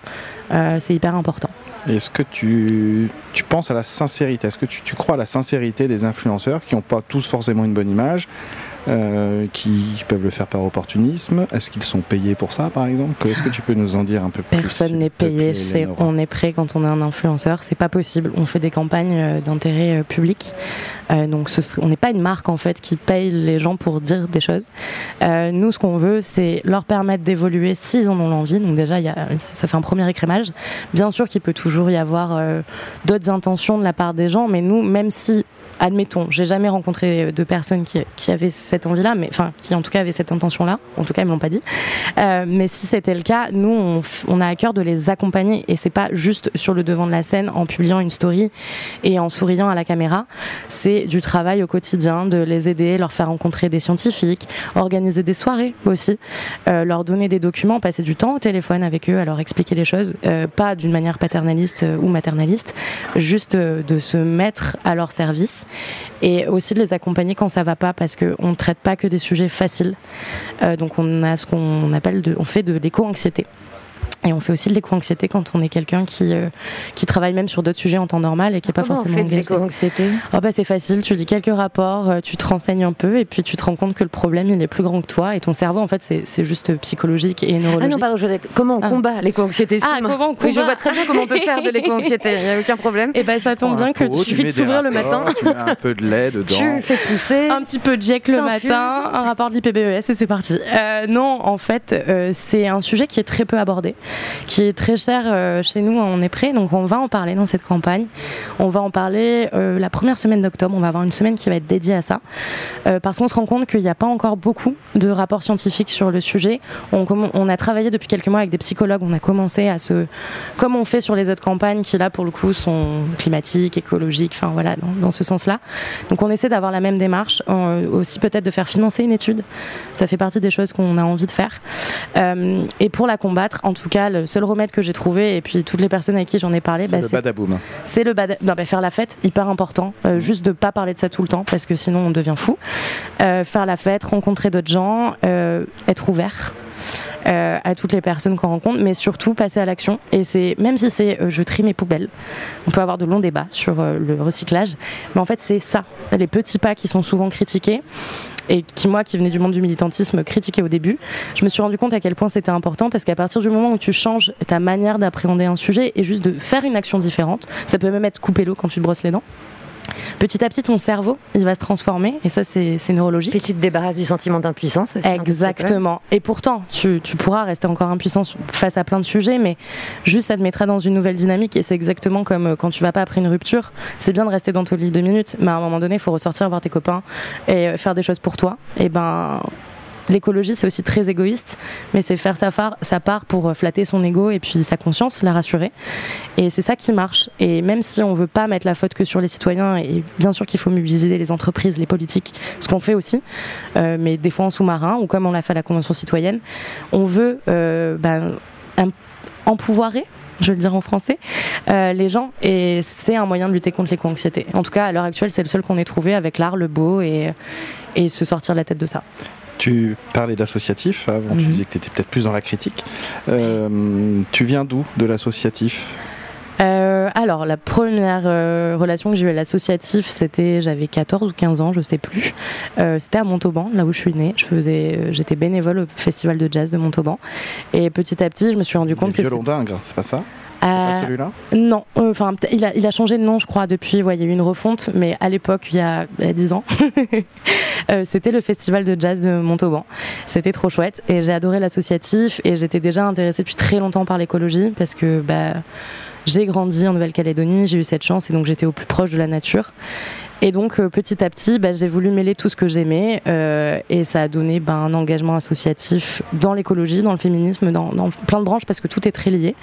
C'est hyper important. Est-ce que tu, tu penses à la sincérité? Est-ce que tu, tu crois à la sincérité des influenceurs qui n'ont pas tous forcément une bonne image? Euh, qui peuvent le faire par opportunisme Est-ce qu'ils sont payés pour ça, par exemple? Est-ce que tu peux nous en dire un peu plus Personne n'est payé plaît, On est prêt quand on est un influenceur. C'est pas possible. On fait des campagnes euh, d'intérêt euh, public. Euh, donc ce serait- on n'est pas une marque en fait qui paye les gens pour dire des choses. Euh, nous, ce qu'on veut, c'est leur permettre d'évoluer s'ils en ont l'envie. Donc déjà, il y a, ça fait un premier écrémage. Bien sûr qu'il peut toujours y avoir d'autres intentions de la part des gens, mais nous, même si admettons, j'ai jamais rencontré de personnes qui, qui avaient cette envie-là, mais enfin, qui en tout cas avaient cette intention-là. En tout cas, ils me l'ont pas dit. Euh, mais si c'était le cas, nous, on, on a à cœur de les accompagner et c'est pas juste sur le devant de la scène en publiant une story et en souriant à la caméra. C'est du travail au quotidien, de les aider, leur faire rencontrer des scientifiques, organiser des soirées aussi, euh, leur donner des documents, passer du temps au téléphone avec eux, à leur expliquer les choses, euh, pas d'une manière paternaliste euh, ou maternaliste, juste euh, de se mettre à leur service et aussi de les accompagner quand ça va pas parce qu'on ne traite pas que des sujets faciles. Euh, donc on a ce qu'on appelle de, on fait de l'éco-anxiété. Et on fait aussi de l'éco-anxiété quand on est quelqu'un qui, euh, qui travaille même sur d'autres sujets en temps normal et qui n'est pas Comment on forcément fait de l'éco-anxiété? Oh bah c'est facile, tu lis quelques rapports, euh, tu te renseignes un peu et puis tu te rends compte que le problème il est plus grand que toi et ton cerveau en fait c'est c'est juste psychologique et Ah neurologique. non, pardon, je comment on Ah. combat l'éco-anxiété Ah, comment on Oui, je combat vois très bien comment on peut faire de l'éco-anxiété, il n'y a aucun problème. et ben ça tombe bien que pot, tu suffit de s'ouvrir le matin. Tu mets un peu de lait dedans. Tu fais pousser. Un petit peu de Jack le matin, un rapport de l'IPBES et c'est parti. Euh, non, en fait, euh, c'est un sujet qui est très peu abordé. Qui est très cher euh, chez nous, on est prêt, donc on va en parler dans cette campagne. On va en parler euh, la première semaine d'octobre, on va avoir une semaine qui va être dédiée à ça, euh, parce qu'on se rend compte qu'il n'y a pas encore beaucoup de rapports scientifiques sur le sujet. On, a travaillé depuis quelques mois avec des psychologues, on a commencé à se, comme on fait sur les autres campagnes qui là pour le coup sont climatiques, écologiques, enfin voilà, dans, ce sens-là. Donc on essaie d'avoir la même démarche, aussi peut-être de faire financer une étude. Ça fait partie des choses qu'on a envie de faire. Et pour la combattre, en tout cas, le seul remède que j'ai trouvé, et puis toutes les personnes avec qui j'en ai parlé, C'est bah, le badaboum. c'est le bad... non, bah, faire la fête, hyper important. Euh, juste de pas parler de ça tout le temps parce que sinon on devient fou. Euh, faire la fête, rencontrer d'autres gens, euh, être ouvert. euh, à toutes les personnes qu'on rencontre, mais surtout passer à l'action. Et c'est même si c'est euh, je trie mes poubelles, on peut avoir de longs débats sur euh, le recyclage, mais en fait c'est ça, les petits pas qui sont souvent critiqués et qui moi qui venais du monde du militantisme critiqué au début, je me suis rendu compte à quel point c'était important parce qu'à partir du moment où tu changes ta manière d'appréhender un sujet et juste de faire une action différente, ça peut même être couper l'eau quand tu brosses les dents. Petit à petit, ton cerveau, il va se transformer et ça, c'est neurologique. Puis tu te débarrasses du sentiment d'impuissance. Exactement. Et pourtant, tu, tu pourras rester encore impuissant face à plein de sujets, mais juste ça te mettra dans une nouvelle dynamique. Et c'est exactement comme euh, quand tu vas pas après une rupture. C'est bien de rester dans ton lit deux minutes, mais à un moment donné, il faut ressortir voir tes copains et euh, faire des choses pour toi. Et ben. L'écologie, c'est aussi très égoïste, mais c'est faire sa, phare- sa part pour euh, flatter son ego et puis sa conscience, la rassurer. Et c'est ça qui marche. Et même si on veut pas mettre la faute que sur les citoyens, et bien sûr qu'il faut mobiliser les entreprises, les politiques, ce qu'on fait aussi, euh, mais des fois en sous-marin, ou comme on l'a fait à la Convention citoyenne, on veut euh, ben, empouvoirer je vais le dire en français, euh, les gens, et c'est un moyen de lutter contre l'éco-anxiété. En tout cas, à l'heure actuelle, c'est le seul qu'on ait trouvé avec l'art, le beau, et, et se sortir la tête de ça. Tu parlais d'associatif, avant tu Mhm. disais que tu étais peut-être plus dans la critique. Euh, tu viens d'où de l'associatif? Euh, alors, la première euh, relation que j'ai eue à l'associatif, c'était, j'avais 14 ou 15 ans, je sais plus. Euh, c'était à Montauban, là où je suis née. Je faisais, euh, j'étais bénévole au festival de jazz de Montauban. Et petit à petit, je me suis rendu compte que Violon d'Ingres, c'est pas ça? Euh, Pas celui-là? non, euh, enfin peut- il a, il a changé de nom, je crois, depuis. Ouais, il y a eu une refonte, mais à l'époque, il y a, a 10 ans, euh, c'était le festival de jazz de Montauban. C'était trop chouette et j'ai adoré l'associatif et j'étais déjà intéressée depuis très longtemps par l'écologie parce que bah, j'ai grandi en Nouvelle-Calédonie, j'ai eu cette chance et donc j'étais au plus proche de la nature. Et donc euh, petit à petit, bah, j'ai voulu mêler tout ce que j'aimais euh, et ça a donné bah, un engagement associatif dans l'écologie, dans le féminisme, dans, plein de branches parce que tout est très lié,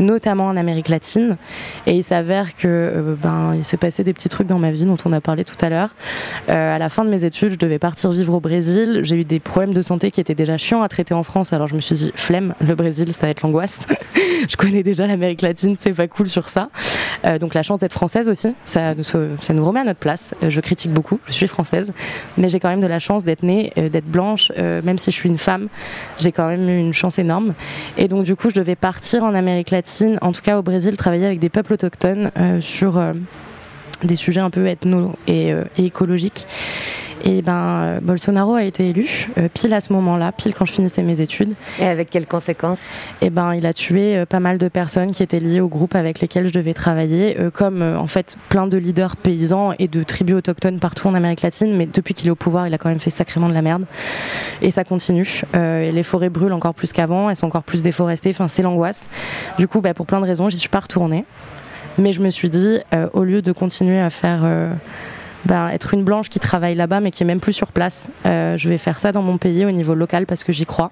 notamment en Amérique latine. Et il s'avère que euh, ben, il s'est passé des petits trucs dans ma vie dont on a parlé tout à l'heure. À la fin de mes études, je devais partir vivre au Brésil. J'ai eu des problèmes de santé qui étaient déjà chiants à traiter en France, alors je me suis dit flemme, le Brésil, ça va être l'angoisse. je connais déjà l'Amérique latine, c'est pas cool sur ça. Donc la chance d'être française aussi, ça, ça nous remet à notre Euh, je critique beaucoup, je suis française, mais j'ai quand même de la chance d'être née, euh, d'être blanche, euh, même si je suis une femme, j'ai quand même eu une chance énorme. Et donc du coup, je devais partir en Amérique latine, en tout cas au Brésil, travailler avec des peuples autochtones sur des sujets un peu ethno et, et écologiques. Et ben, euh, Bolsonaro a été élu euh, pile à ce moment-là, pile quand je finissais mes études. Et avec quelles conséquences? Et ben, il a tué euh, pas mal de personnes qui étaient liées au groupe avec lesquels je devais travailler, euh, comme en fait plein de leaders paysans et de tribus autochtones partout en Amérique latine. Mais depuis qu'il est au pouvoir, il a quand même fait sacrément de la merde. Et ça continue. Et les forêts brûlent encore plus qu'avant, elles sont encore plus déforestées. Enfin, c'est l'angoisse. Du coup, bah, pour plein de raisons, j'y suis pas retournée. Mais je me suis dit, au lieu de continuer à faire ben, être une blanche qui travaille là-bas mais qui est même plus sur place. Euh, je vais faire ça dans mon pays au niveau local parce que j'y crois.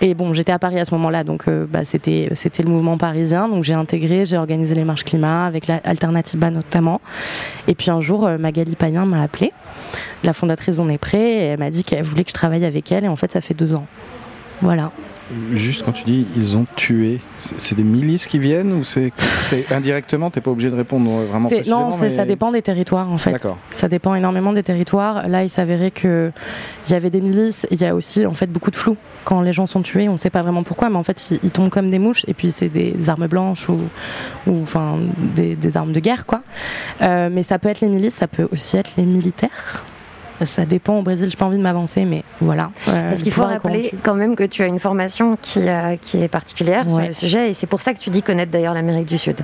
Et bon, j'étais à Paris à ce moment-là, donc euh, bah, c'était c'était le mouvement parisien. Donc j'ai intégré, j'ai organisé les marches climat avec la Alternativa notamment. Et puis un jour, euh, Magali Payen m'a appelée, la fondatrice d'On est prêt, et elle m'a dit qu'elle voulait que je travaille avec elle. Et en fait, ça fait deux ans. Voilà. Juste quand tu dis ils ont tué, c'est des milices qui viennent ou c'est indirectement T'es pas obligé de répondre euh, vraiment précisément non, mais- ça dépend des territoires en fait. D'accord. Ça dépend énormément des territoires. Là, il s'avérait que il y avait des milices. Il y a aussi en fait beaucoup de flou. Quand les gens sont tués, on ne sait pas vraiment pourquoi, mais en fait, ils, ils tombent comme des mouches. Et puis c'est des armes blanches ou, ou enfin des, des armes de guerre, quoi. Euh, mais ça peut être les milices, ça peut aussi être les militaires. Ça dépend au Brésil. J'ai pas envie de m'avancer, mais voilà. Euh, Parce qu'il faut rappeler quand même que tu as une formation qui, qui est particulière sur le sujet et c'est pour ça que tu dis connaître d'ailleurs l'Amérique du Sud.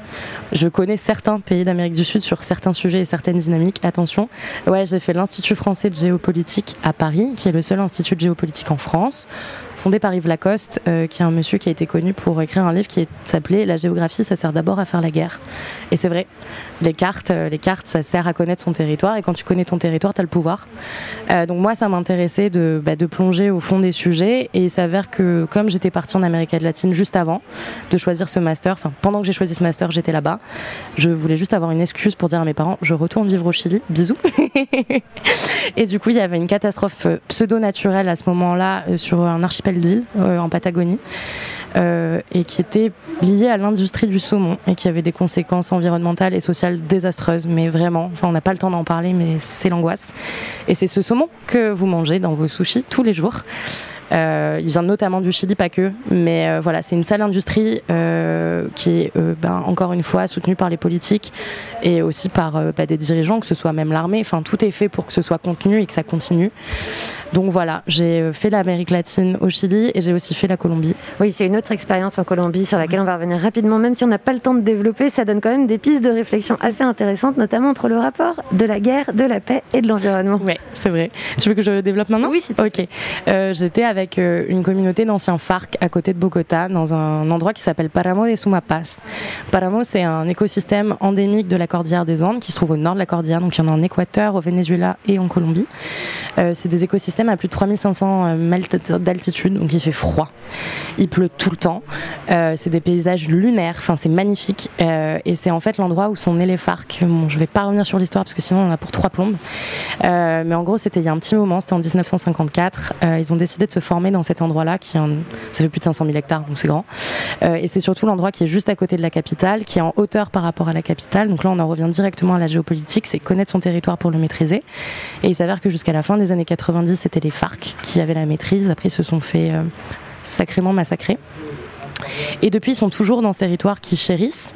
Je connais certains pays d'Amérique du Sud sur certains sujets et certaines dynamiques. Attention, ouais, j'ai fait l'Institut français de géopolitique à Paris, qui est le seul institut de géopolitique en France. Fondé par Yves Lacoste, euh, qui est un monsieur qui a été connu pour écrire un livre qui s'appelait La géographie, ça sert d'abord à faire la guerre. Et c'est vrai, les cartes, euh, les cartes, ça sert à connaître son territoire, et quand tu connais ton territoire, tu as le pouvoir. Euh, donc moi, ça m'intéressait de, bah, de plonger au fond des sujets, et il s'avère que comme j'étais partie en Amérique latine juste avant de choisir ce master, enfin pendant que j'ai choisi ce master, j'étais là-bas, je voulais juste avoir une excuse pour dire à mes parents, je retourne vivre au Chili, bisous. et du coup, il y avait une catastrophe pseudo-naturelle à ce moment-là sur un archipel euh, en Patagonie. Euh, et qui était liée à l'industrie du saumon et qui avait des conséquences environnementales et sociales désastreuses. Mais vraiment, on n'a pas le temps d'en parler, mais c'est l'angoisse. Et c'est ce saumon que vous mangez dans vos sushis tous les jours. Euh, il vient notamment du Chili, pas que. Mais euh, voilà, c'est une sale industrie euh, qui est ben, encore une fois soutenue par les politiques et aussi par bah, des dirigeants, que ce soit même l'armée. Enfin, tout est fait pour que ce soit contenu et que ça continue. Donc voilà, j'ai fait l'Amérique latine au Chili et j'ai aussi fait la Colombie. Oui, c'est une autre expérience en Colombie sur laquelle on va revenir rapidement, même si on n'a pas le temps de développer. Ça donne quand même des pistes de réflexion assez intéressantes, notamment entre le rapport de la guerre, de la paix et de l'environnement. Oui, c'est vrai. Tu veux que je développe maintenant? Oui, c'est Ok. J'étais avec euh, une communauté d'anciens FARC à côté de Bogota, dans un endroit qui s'appelle Paramo de Sumapaz. Paramo, c'est un écosystème endémique de la cordillère des Andes qui se trouve au nord de la cordillère, donc il y en a en Équateur, au Venezuela et en Colombie. Euh, c'est des écosystèmes à plus de 3500 euh, mètres d'altitude, donc il fait froid. Il pleut tout le temps. c'est des paysages lunaires, enfin c'est magnifique. et c'est en fait l'endroit où sont nés les FARC. Bon, je vais pas revenir sur l'histoire parce que sinon on en a pour trois plombes. mais en gros, c'était il y a un petit moment, c'était en 1954. ils ont décidé de se former dans cet endroit-là, qui ça fait plus de 500 000 hectares, donc c'est grand. Euh, et c'est surtout l'endroit qui est juste à côté de la capitale, qui est en hauteur par rapport à la capitale. Donc là, on en revient directement à la géopolitique, c'est connaître son territoire pour le maîtriser. Et il s'avère que jusqu'à la fin des années 90, c'était les FARC qui avaient la maîtrise. Après, ils se sont fait euh, sacrément massacrer. Et depuis, ils sont toujours dans ce territoire qui chérissent,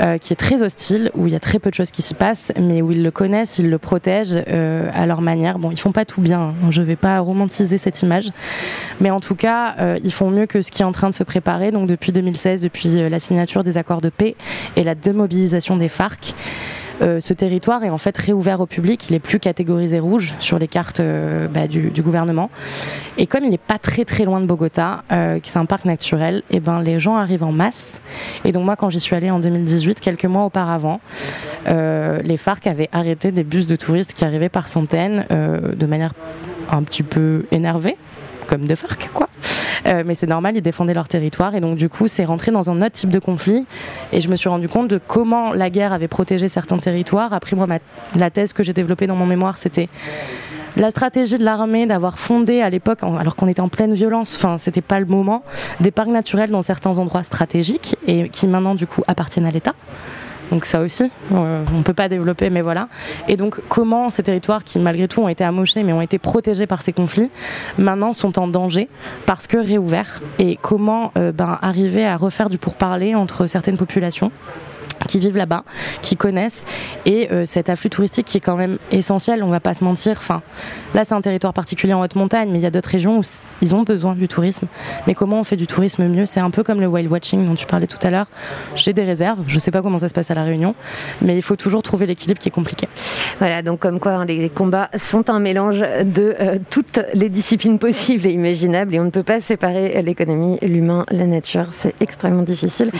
euh, qui est très hostile, où il y a très peu de choses qui s'y passent, mais où ils le connaissent, ils le protègent euh, à leur manière. Bon, ils font pas tout bien, hein. je vais pas romantiser cette image, mais en tout cas, euh, ils font mieux que ce qui est en train de se préparer. Donc depuis 2016, depuis la signature des accords de paix et la démobilisation des FARC, euh, ce territoire est en fait réouvert au public. Il est plus catégorisé rouge sur les cartes euh, bah, du, gouvernement. Et comme il n'est pas très très loin de Bogota, euh, qui c'est un parc naturel, et eh ben les gens arrivent en masse. Et donc moi, quand j'y suis allée en 2018, quelques mois auparavant, les FARC avaient arrêté des bus de touristes qui arrivaient par centaines, de manière un petit peu énervée, comme de FARC, quoi. Euh, mais c'est normal, ils défendaient leur territoire et donc du coup c'est rentré dans un autre type de conflit et je me suis rendu compte de comment la guerre avait protégé certains territoires. Après moi, la thèse que j'ai développée dans mon mémoire, c'était la stratégie de l'armée d'avoir fondé à l'époque, alors qu'on était en pleine violence, enfin c'était pas le moment, des parcs naturels dans certains endroits stratégiques et qui maintenant du coup appartiennent à l'État. Donc ça aussi, euh, on ne peut pas développer, mais voilà. Et donc comment ces territoires qui malgré tout ont été amochés, mais ont été protégés par ces conflits, maintenant sont en danger parce que réouverts? Et comment euh, ben, arriver à refaire du pourparler entre certaines populations? Qui vivent là-bas, qui connaissent, et euh, cet afflux touristique qui est quand même essentiel, on va pas se mentir. Enfin, là, c'est un territoire particulier en haute montagne, mais il y a d'autres régions où ils ont besoin du tourisme. Mais comment on fait du tourisme mieux? C'est un peu comme le wild watching dont tu parlais tout à l'heure. J'ai des réserves, je sais pas comment ça se passe à la Réunion, mais il faut toujours trouver l'équilibre qui est compliqué. Voilà, donc comme quoi hein, les combats sont un mélange de euh, toutes les disciplines possibles et imaginables, et on ne peut pas séparer l'économie, l'humain, la nature. C'est extrêmement difficile.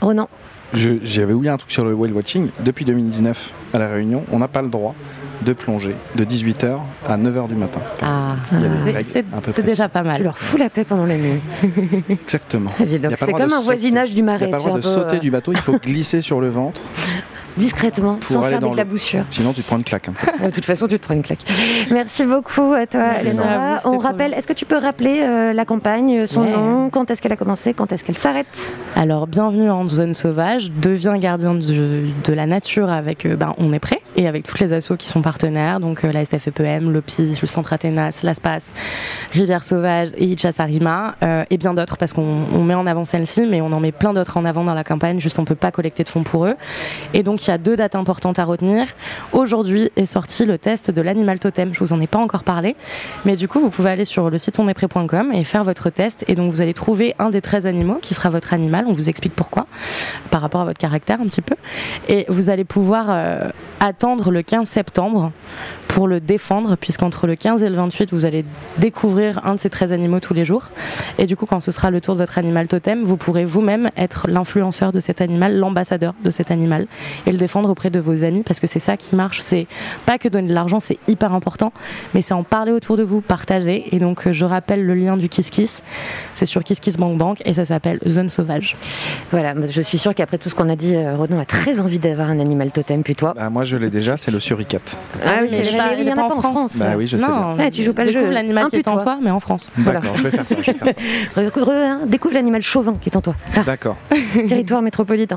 Ronan? J'avais oublié un truc sur le whale watching. Depuis 2019, à La Réunion, on n'a pas le droit de plonger de 18h à 9h du matin. Ah, c'est déjà pas mal. Tu leur fous la paix pendant la nuit. Exactement. C'est comme un voisinage du marais. Il n'y a pas le droit de sauter du bateau, il faut glisser sur le ventre discrètement, sans faire d'éclaboussure. Sinon, tu te prends une claque. de toute façon, tu te prends une claque. Merci beaucoup à toi, Lénora. On rappelle, est-ce que tu peux rappeler euh, la campagne, son nom, quand est-ce qu'elle a commencé, quand est-ce qu'elle s'arrête? Alors, bienvenue en zone sauvage, deviens gardien de, la nature avec euh, ben, On est prêt et avec toutes les assos qui sont partenaires, donc euh, la STFEPM, l'OPIS, le Centre Athénas, l'ASPAS, Rivière Sauvage et Ichasarima, et bien d'autres parce qu'on met en avant celle-ci, mais on en met plein d'autres en avant dans la campagne, juste on peut pas collecter de fonds pour eux. Et donc donc il y a deux dates importantes à retenir. Aujourd'hui est sorti le test de l'animal totem. Je vous en ai pas encore parlé, mais du coup vous pouvez aller sur le site onestprêt.com et faire votre test. Et donc vous allez trouver un des 13 animaux qui sera votre animal. On vous explique pourquoi, par rapport à votre caractère un petit peu. Et vous allez pouvoir euh, attendre le 15 septembre pour le défendre, puisqu'entre le 15 et le 28, vous allez découvrir un de ces 13 animaux tous les jours. Et du coup, quand ce sera le tour de votre animal totem, vous pourrez vous-même être l'influenceur de cet animal, l'ambassadeur de cet animal, et le défendre auprès de vos amis, parce que c'est ça qui marche. C'est pas que donner de l'argent, c'est hyper important, mais c'est en parler autour de vous, partager. Et donc, euh, je rappelle le lien du Kiss Kiss. C'est sur Kiss Kiss Bank Bank, et ça s'appelle Zone Sauvage. Voilà, je suis sûre qu'après tout ce qu'on a dit, euh, Renaud a très envie d'avoir un animal totem, puis toi. Bah, moi, je l'ai déjà, c'est le suricate. Ah oui, mais c'est il en pas a en pas en France. France. Bah oui, je sais bien. non, Ouais, tu joues pas le découvre jeu. l'animal Un qui est en toi, mais en France. Voilà. D'accord, je vais faire ça, je vais faire ça. Découvre l'animal chauvin qui est en toi. Ah, D'accord. territoire métropolitain.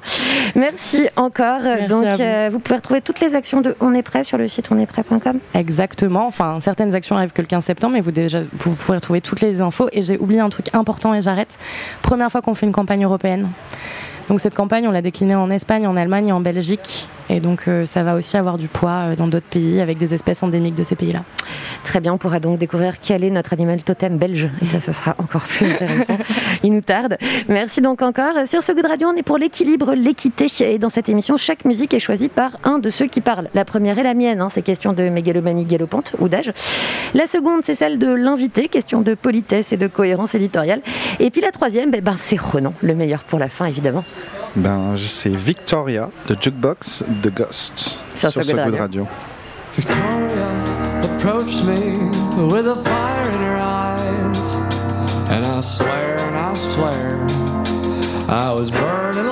Merci encore. Donc, vous. euh, vous pouvez retrouver toutes les actions de On est prêt sur le site onestprêt.com. Exactement. Enfin, certaines actions arrivent que le 15 septembre, mais vous, déjà, vous pourrez retrouver toutes les infos. Et j'ai oublié un truc important et j'arrête. Première fois qu'on fait une campagne européenne. Donc cette campagne, on l'a déclinée en Espagne, en Allemagne et en Belgique. Et donc euh, ça va aussi avoir du poids euh, dans d'autres pays avec des espèces endémiques de ces pays-là. Très bien, on pourra donc découvrir quel est notre animal totem belge. Et ça, ce sera encore plus intéressant. Il nous tarde. Merci donc encore. Sur ce Good Radio, on est pour l'équilibre, l'équité. Et dans cette émission, chaque musique est choisie par un de ceux qui parlent. La première est la mienne, hein, c'est question de mégalomanie galopante ou d'âge. La seconde, c'est celle de l'invité, question de politesse et de cohérence éditoriale. Et puis la troisième, ben, ben, c'est Renan, le meilleur pour la fin, évidemment. Ben, c'est Victoria de Jukebox The Ghost Sur sur ce Good. Radio. Victoria approached me with a fire in her eyes. And I swear, and I swear, I was burning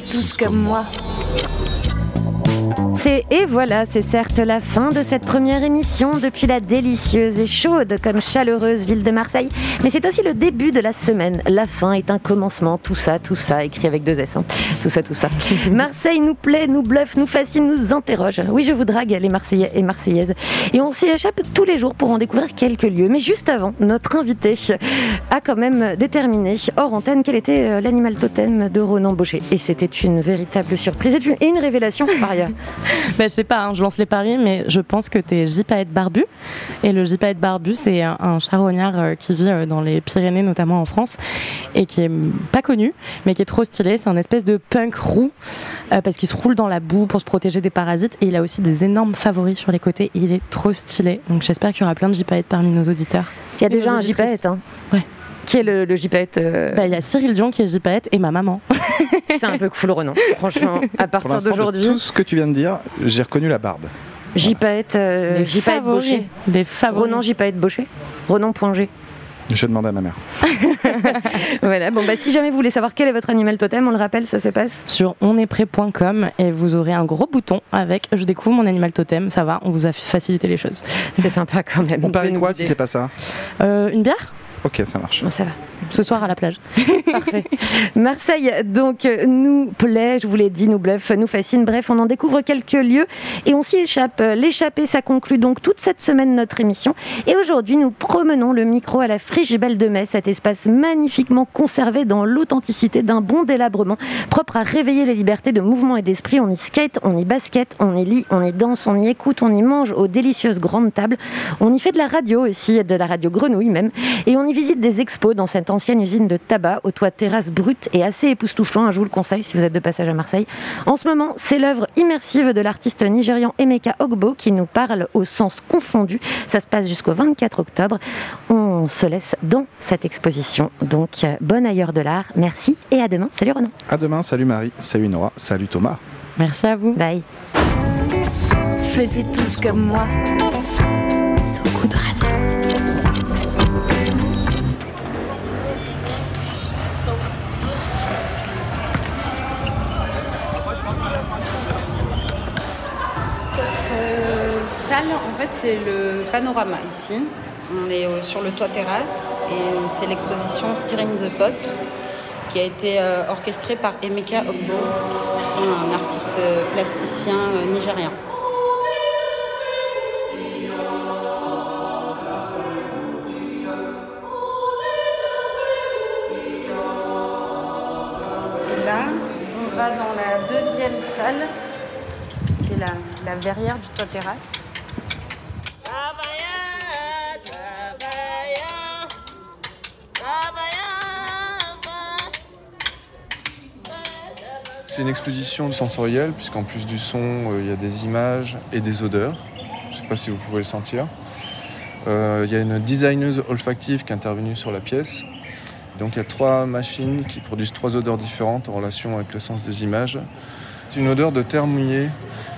Tous comme moi. C'est et voilà, c'est certes la fin de cette première émission depuis la délicieuse et chaude comme chaleureuse ville de Marseille, mais c'est aussi le début de la semaine. La fin est un commencement, tout ça, tout ça, écrit avec deux S, hein. tout ça, tout ça. Marseille nous plaît, nous bluffe, nous fascine, nous interroge. Oui, je vous drague les Marseillais et Marseillaises. Et on s'y échappe tous les jours pour en découvrir quelques lieux. Mais juste avant, notre invité a quand même déterminé, hors antenne, quel était euh, l'animal totem de Ronan Baucher. Et c'était une véritable surprise et une- et une révélation par ailleurs. Bah, je sais pas, hein, je lance les paris, mais je pense que t'es gypaète barbu. Et le gypaète barbu, c'est un, un charognard euh, qui vit euh, dans les Pyrénées, notamment en France, et qui est pas connu, mais qui est trop stylé. C'est un espèce de punk roux, euh, parce qu'il se roule dans la boue pour se protéger des parasites. Et il a aussi des énormes favoris sur les côtés. Et il est trop stylé. Donc j'espère qu'il y aura plein de gypaètes parmi nos auditeurs. Il y a déjà un gypaète. Hein. Ouais. Qui est le, le gypaète euh, Bah, Il y a Cyril Dion qui est gypaète et ma maman. C'est un peu cool, Renan. Franchement, à partir d'aujourd'hui, tout ce que tu viens de dire, j'ai reconnu la barbe. gypaète, euh, Des gypaète favoris. Baucher. Des favoris. Renan gypaète Baucher. Renan.g. Je demande à ma mère. Voilà, bon, bah, si jamais vous voulez savoir quel est votre animal totem, on le rappelle, ça se passe. sur onestprêt.com et vous aurez un gros bouton avec je découvre mon animal totem, ça va, on vous a facilité les choses. C'est sympa quand même. On parie quoi si c'est pas ça? Euh, une bière? Ok, ça marche. Bon, ça va. Ce soir à la plage. Parfait. Marseille, donc, euh, nous plaît, je vous l'ai dit, nous bluffe, nous fascine. Bref, on en découvre quelques lieux et on s'y échappe. L'échappée, ça conclut donc toute cette semaine notre émission. Et aujourd'hui, nous promenons le micro à la Friche Belle de Metz, cet espace magnifiquement conservé dans l'authenticité d'un bon délabrement, propre à réveiller les libertés de mouvement et d'esprit. On y skate, on y basket, on y lit, on y danse, on y écoute, on y mange aux délicieuses grandes tables. On y fait de la radio aussi, de la radio grenouille même. Et on y visite des expos dans cette ancienne usine de tabac au toit terrasse brut et assez époustouflant. Je vous le conseille si vous êtes de passage à Marseille. En ce moment, c'est l'œuvre immersive de l'artiste nigérian Emeka Ogbo qui nous parle au sens confondu. Ça se passe jusqu'au 24 octobre. On se laisse dans cette exposition. Donc, euh, bon ailleurs de l'art. Merci et à demain. Salut Renan. À demain, salut Marie, salut Nora, salut Thomas. Merci à vous. Bye. Faisez tous comme moi. Radio. Salle, en fait, c'est le panorama ici. On est euh, sur le toit terrasse et euh, c'est l'exposition Steering the Pot qui a été euh, orchestrée par Emeka Ogbo, un artiste plasticien nigérien. Là, on va dans la deuxième salle. C'est la verrière du toit terrasse. C'est une exposition sensorielle, puisqu'en plus du son, euh, il y a des images et des odeurs. Je ne sais pas si vous pouvez le sentir. Euh, il y a une designeuse olfactive qui est intervenue sur la pièce. Donc il y a trois machines qui produisent trois odeurs différentes en relation avec le sens des images. C'est une odeur de terre mouillée,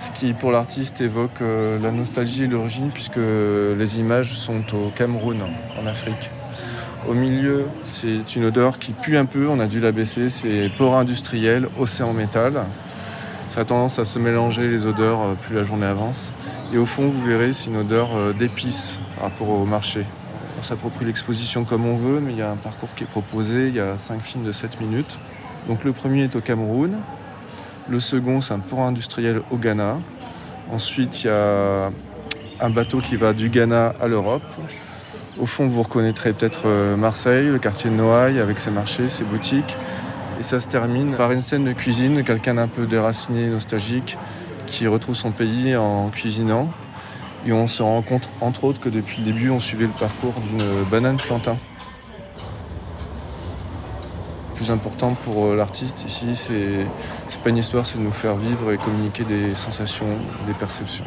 ce qui pour l'artiste évoque euh, la nostalgie et l'origine, puisque les images sont au Cameroun, en Afrique. Au milieu, c'est une odeur qui pue un peu, on a dû la baisser, c'est port industriel, océan métal. Ça a tendance à se mélanger les odeurs euh, plus la journée avance. Et au fond, vous verrez, c'est une odeur euh, d'épices par rapport au marché. On s'approprie l'exposition comme on veut, mais il y a un parcours qui est proposé, il y a cinq films de 7 minutes. Donc le premier est au Cameroun, le second c'est un port industriel au Ghana. Ensuite, il y a un bateau qui va du Ghana à l'Europe. Au fond, vous reconnaîtrez peut-être euh, Marseille, le quartier de Noailles avec ses marchés, ses boutiques. Et ça se termine par une scène de cuisine, quelqu'un d'un peu déraciné, nostalgique, qui retrouve son pays en cuisinant. Et on se rend compte, entre autres, que depuis le début, on suivait le parcours d'une banane plantain. Le plus important pour euh, l'artiste ici, c'est c'est pas une histoire, c'est de nous faire vivre et communiquer des sensations, des perceptions.